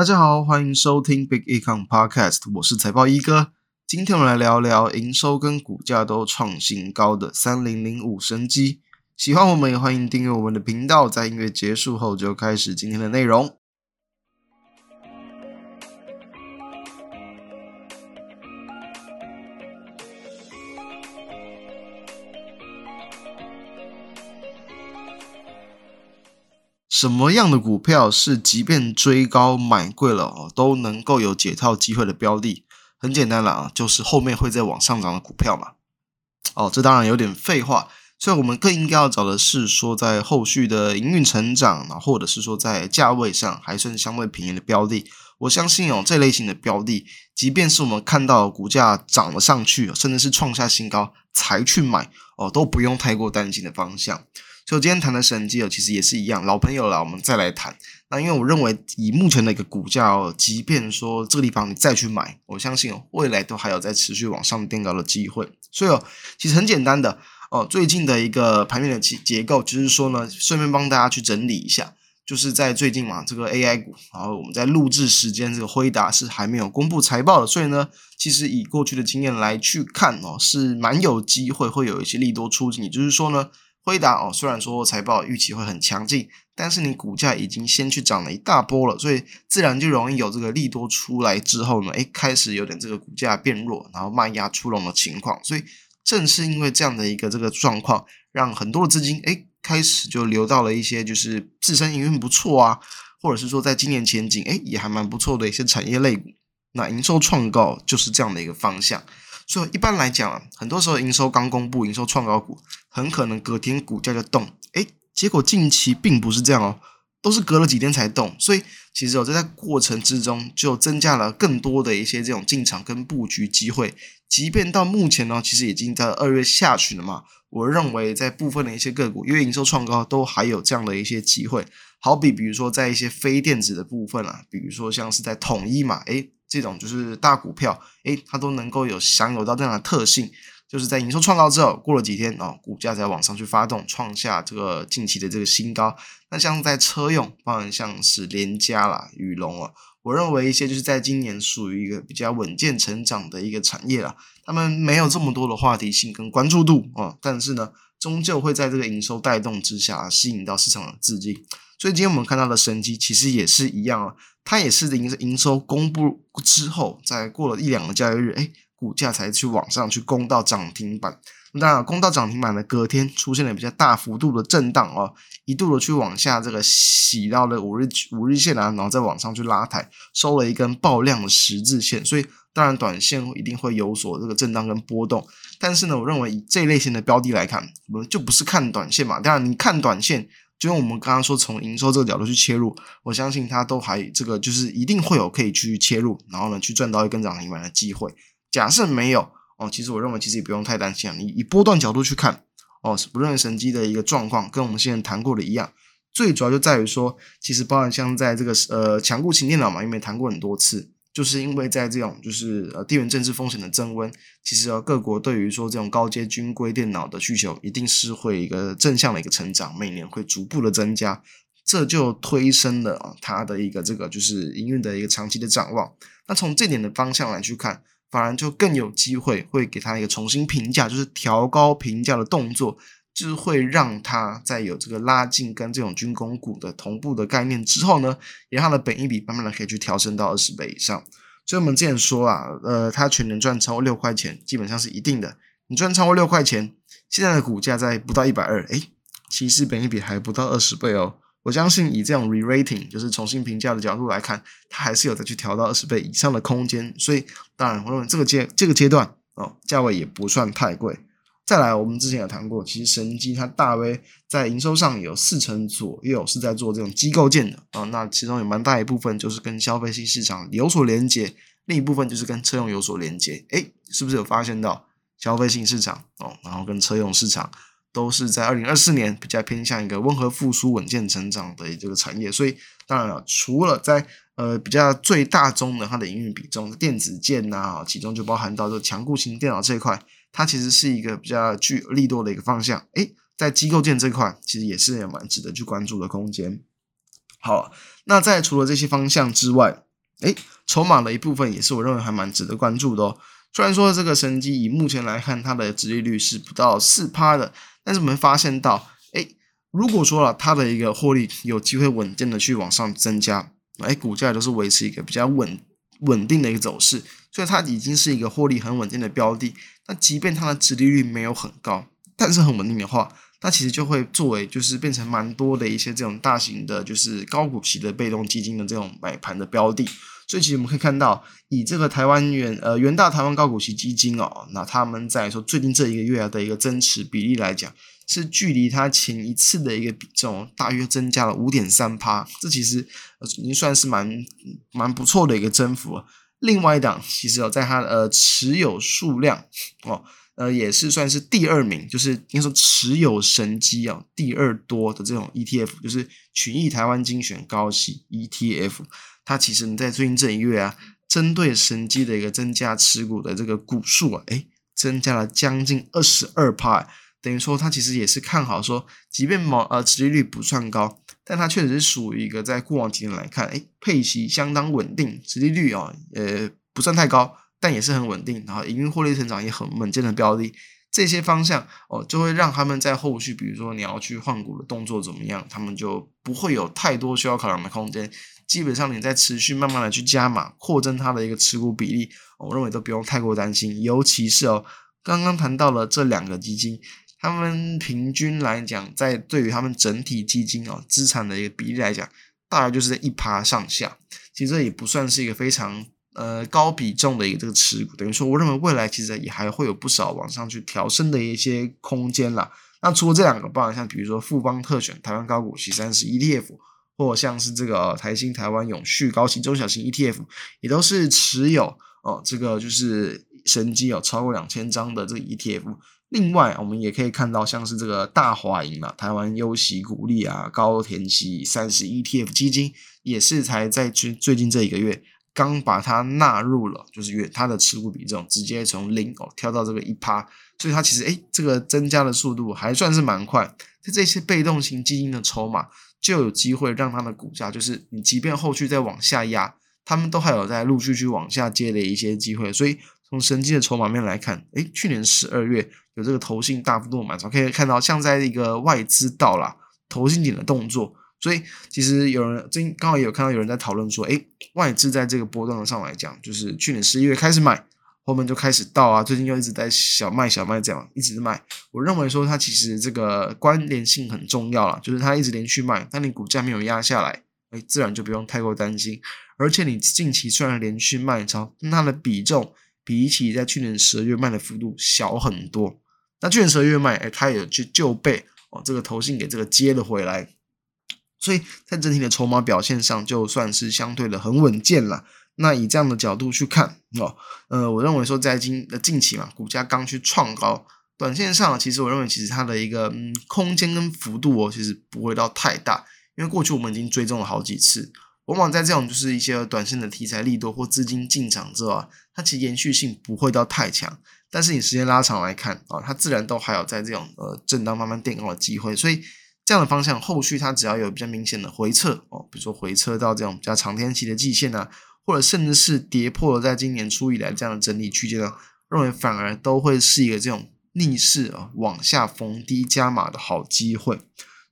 大家好，欢迎收听 Big Econ Podcast，我是财报一哥。今天我们来聊聊营收跟股价都创新高的三零零五生机。喜欢我们也欢迎订阅我们的频道。在音乐结束后，就开始今天的内容。什么样的股票是即便追高买贵了哦，都能够有解套机会的标的？很简单了啊，就是后面会再往上涨的股票嘛。哦，这当然有点废话，所以我们更应该要找的是说，在后续的营运成长啊，或者是说在价位上还算相对便宜的标的。我相信哦，这类型的标的，即便是我们看到股价涨了上去，甚至是创下新高才去买哦，都不用太过担心的方向。就今天谈的神机哦，其实也是一样，老朋友了，我们再来谈。那因为我认为以目前的一个股价哦，即便说这个地方你再去买，我相信，未来都还有在持续往上垫高的机会。所以哦，其实很简单的哦，最近的一个盘面的结结构，就是说呢，顺便帮大家去整理一下，就是在最近嘛，这个 AI 股，然后我们在录制时间，这个辉达是还没有公布财报的，所以呢，其实以过去的经验来去看哦，是蛮有机会会有一些利多出尽，也就是说呢。辉达哦，虽然说财报预期会很强劲，但是你股价已经先去涨了一大波了，所以自然就容易有这个利多出来之后呢，诶，开始有点这个股价变弱，然后卖压出笼的情况。所以正是因为这样的一个这个状况，让很多的资金诶开始就流到了一些就是自身营运不错啊，或者是说在今年前景诶也还蛮不错的一些产业类股，那营收创高就是这样的一个方向。所以一般来讲啊，很多时候营收刚公布，营收创高股很可能隔天股价就动，诶，结果近期并不是这样哦，都是隔了几天才动。所以其实我在过程之中就增加了更多的一些这种进场跟布局机会。即便到目前呢，其实已经在二月下旬了嘛，我认为在部分的一些个股，因为营收创高，都还有这样的一些机会。好比比如说在一些非电子的部分啊，比如说像是在统一嘛，诶。这种就是大股票，诶，它都能够有享有到这样的特性，就是在营收创造之后，过了几天哦，股价才往上去发动，创下这个近期的这个新高。那像在车用，包含像是联嘉啦、宇龙啊，我认为一些就是在今年属于一个比较稳健成长的一个产业啦，他们没有这么多的话题性跟关注度啊，但是呢，终究会在这个营收带动之下，吸引到市场的资金。所以今天我们看到的神机其实也是一样啊，它也是营营收公布之后，在过了一两个交易日，诶，股价才去往上去攻到涨停板。那当然，攻到涨停板的隔天出现了比较大幅度的震荡哦，一度的去往下这个洗到了五日五日线啊，然后再往上去拉抬，收了一根爆量的十字线。所以当然，短线一定会有所这个震荡跟波动。但是呢，我认为以这类型的标的来看，我们就不是看短线嘛。当然，你看短线。就用我们刚刚说，从营收这个角度去切入，我相信它都还这个就是一定会有可以去切入，然后呢去赚到一根涨停板的机会。假设没有哦，其实我认为其实也不用太担心啊。你以波段角度去看哦，不论神机的一个状况，跟我们现在谈过的一样，最主要就在于说，其实包含像在这个呃强固型电脑嘛，因为谈过很多次。就是因为在这种就是呃地缘政治风险的增温，其实啊各国对于说这种高阶军规电脑的需求一定是会一个正向的一个成长，每年会逐步的增加，这就推升了啊它的一个这个就是营运的一个长期的展望。那从这点的方向来去看，反而就更有机会会给它一个重新评价，就是调高评价的动作。就是会让它在有这个拉近跟这种军工股的同步的概念之后呢，也让它的本益比慢慢的可以去调升到二十倍以上。所以我们之前说啊，呃，它全年赚超过六块钱，基本上是一定的。你赚超过六块钱，现在的股价在不到一百二，诶，其实本益比还不到二十倍哦。我相信以这种 re-rating，就是重新评价的角度来看，它还是有再去调到二十倍以上的空间。所以当然，我认为这个阶这个阶段哦，价位也不算太贵。再来，我们之前有谈过，其实神机它大约在营收上有四成左右是在做这种机构件的啊、那其中有蛮大一部分就是跟消费性市场有所连接，另一部分就是跟车用有所连接。诶，是不是有发现到消费性市场哦，然后跟车用市场都是在二零二四年比较偏向一个温和复苏、稳健成长的这个产业？所以当然了，除了在呃比较最大宗的它的营运比重，电子件呐、啊，其中就包含到这个强固型电脑这一块。它其实是一个比较具利多的一个方向，诶，在机构件这块其实也是蛮值得去关注的空间。好，那在除了这些方向之外，诶，筹码的一部分也是我认为还蛮值得关注的哦。虽然说这个神机以目前来看，它的殖利率是不到四趴的，但是我们发现到，诶，如果说了它的一个获利有机会稳健的去往上增加，诶，股价都是维持一个比较稳稳定的一个走势，所以它已经是一个获利很稳定的标的。那即便它的殖利率没有很高，但是很稳定的话，那其实就会作为就是变成蛮多的一些这种大型的，就是高股息的被动基金的这种买盘的标的。所以其实我们可以看到，以这个台湾元呃元大台湾高股息基金哦，那他们在说最近这一个月的一个增持比例来讲，是距离它前一次的一个比重大约增加了五点三趴，这其实已经算是蛮蛮不错的一个增幅了。另外一档其实哦，在它呃持有数量哦。呃，也是算是第二名，就是应该说持有神机啊，第二多的这种 ETF，就是群益台湾精选高息 ETF。它其实你在最近这一月啊，针对神机的一个增加持股的这个股数啊，诶，增加了将近二十二趴，等于说它其实也是看好说，即便毛呃殖利率不算高，但它确实是属于一个在过往几年来看，诶，配息相当稳定，殖利率啊，呃，不算太高。但也是很稳定，然后营运获利成长也很稳健的标的，这些方向哦，就会让他们在后续，比如说你要去换股的动作怎么样，他们就不会有太多需要考量的空间。基本上你在持续慢慢的去加码，扩增它的一个持股比例，我认为都不用太过担心。尤其是哦，刚刚谈到了这两个基金，他们平均来讲，在对于他们整体基金哦资产的一个比例来讲，大概就是在一趴上下。其实这也不算是一个非常。呃，高比重的一个这个持股，等于说，我认为未来其实也还会有不少往上去调升的一些空间啦。那除了这两个，包含像比如说富邦特选台湾高股息三十 ETF，或像是这个台新台湾永续高息中小型 ETF，也都是持有哦，这个就是神机有超过两千张的这个 ETF。另外，我们也可以看到像是这个大华银嘛，台湾优息股利啊高填息三十 ETF 基金，也是才在最最近这一个月。刚把它纳入了，就是它的持股比重直接从零哦跳到这个一趴，所以它其实诶这个增加的速度还算是蛮快。在这些被动型基金的筹码就有机会让它的股价，就是你即便后续再往下压，他们都还有在陆续去往下接的一些机会。所以从神机的筹码面来看，诶去年十二月有这个投信大幅度买超，可以看到像在一个外资到了投信点的动作。所以其实有人最近刚好也有看到有人在讨论说，诶，外资在这个波段上来讲，就是去年十一月开始买，后面就开始倒啊，最近又一直在小卖小卖这样一直卖。我认为说它其实这个关联性很重要啦，就是它一直连续卖，但你股价没有压下来，诶，自然就不用太过担心。而且你近期虽然连续卖超，但它的比重比起在去年十二月卖的幅度小很多。那去年十二月卖，诶，它也就就被哦这个投信给这个接了回来。所以在整体的筹码表现上，就算是相对的很稳健了。那以这样的角度去看哦，呃，我认为说在今的近期嘛，股价刚去创高，短线上其实我认为其实它的一个嗯空间跟幅度哦，其实不会到太大，因为过去我们已经追踪了好几次，往往在这种就是一些短线的题材利多或资金进场之后啊，它其实延续性不会到太强，但是你时间拉长来看啊，它自然都还有在这种呃震荡慢慢垫高的机会，所以。这样的方向，后续它只要有比较明显的回撤哦，比如说回撤到这种比较长天期的季线啊，或者甚至是跌破了在今年初以来这样的整理区间呢，认为反而都会是一个这种逆势啊往下逢低加码的好机会。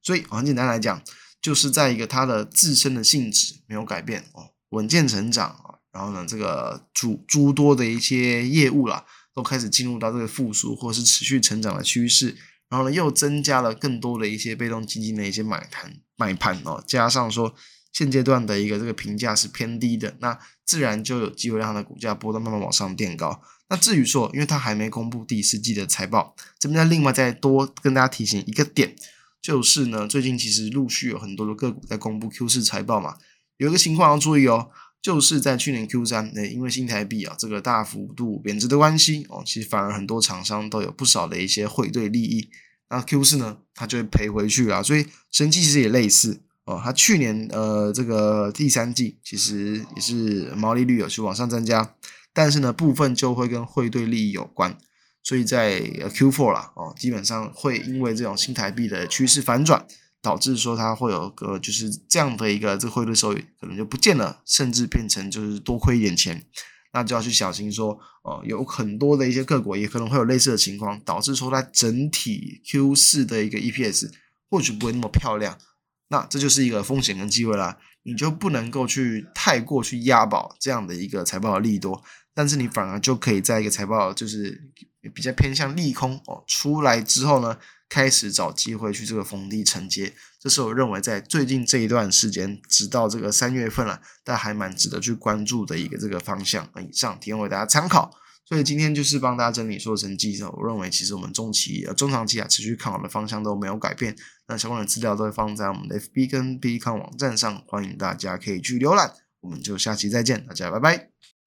所以很简单来讲，就是在一个它的自身的性质没有改变哦，稳健成长啊，然后呢，这个诸诸多的一些业务啦，都开始进入到这个复苏或是持续成长的趋势。然后呢，又增加了更多的一些被动基金的一些买盘买盘哦，加上说现阶段的一个这个评价是偏低的，那自然就有机会让它的股价波动慢慢往上垫高。那至于说，因为它还没公布第四季的财报，这边再另外再多跟大家提醒一个点，就是呢，最近其实陆续有很多的个股在公布 Q 四财报嘛，有一个情况要注意哦。就是在去年 Q 三，诶，因为新台币啊这个大幅度贬值的关系哦，其实反而很多厂商都有不少的一些汇兑利益。那 Q 四呢，它就会赔回去啊。所以神机其实也类似哦，它去年呃这个第三季其实也是毛利率有去往上增加，但是呢部分就会跟汇兑利益有关，所以在 Q four 啦哦，基本上会因为这种新台币的趋势反转，导致说它会有个就是这样的一个这汇率收益可能就不见了，甚至变成就是多亏一点钱，那就要去小心说，哦，有很多的一些个股也可能会有类似的情况，导致说它整体 Q 四的一个 EPS 或许不会那么漂亮，那这就是一个风险跟机会啦，你就不能够去太过去押宝这样的一个财报的利多，但是你反而就可以在一个财报就是也比较偏向利空哦出来之后呢，开始找机会去这个逢低承接，这是我认为在最近这一段时间，直到这个三月份了，但还蛮值得去关注的一个这个方向。以上提供给大家参考。所以今天就是帮大家整理说成绩，我认为其实我们中期、呃中长期啊持续看好的方向都没有改变。那相关的资料都会放在我们的 FB 跟 B 站网站上，欢迎大家可以去浏览。我们就下期再见，大家拜拜。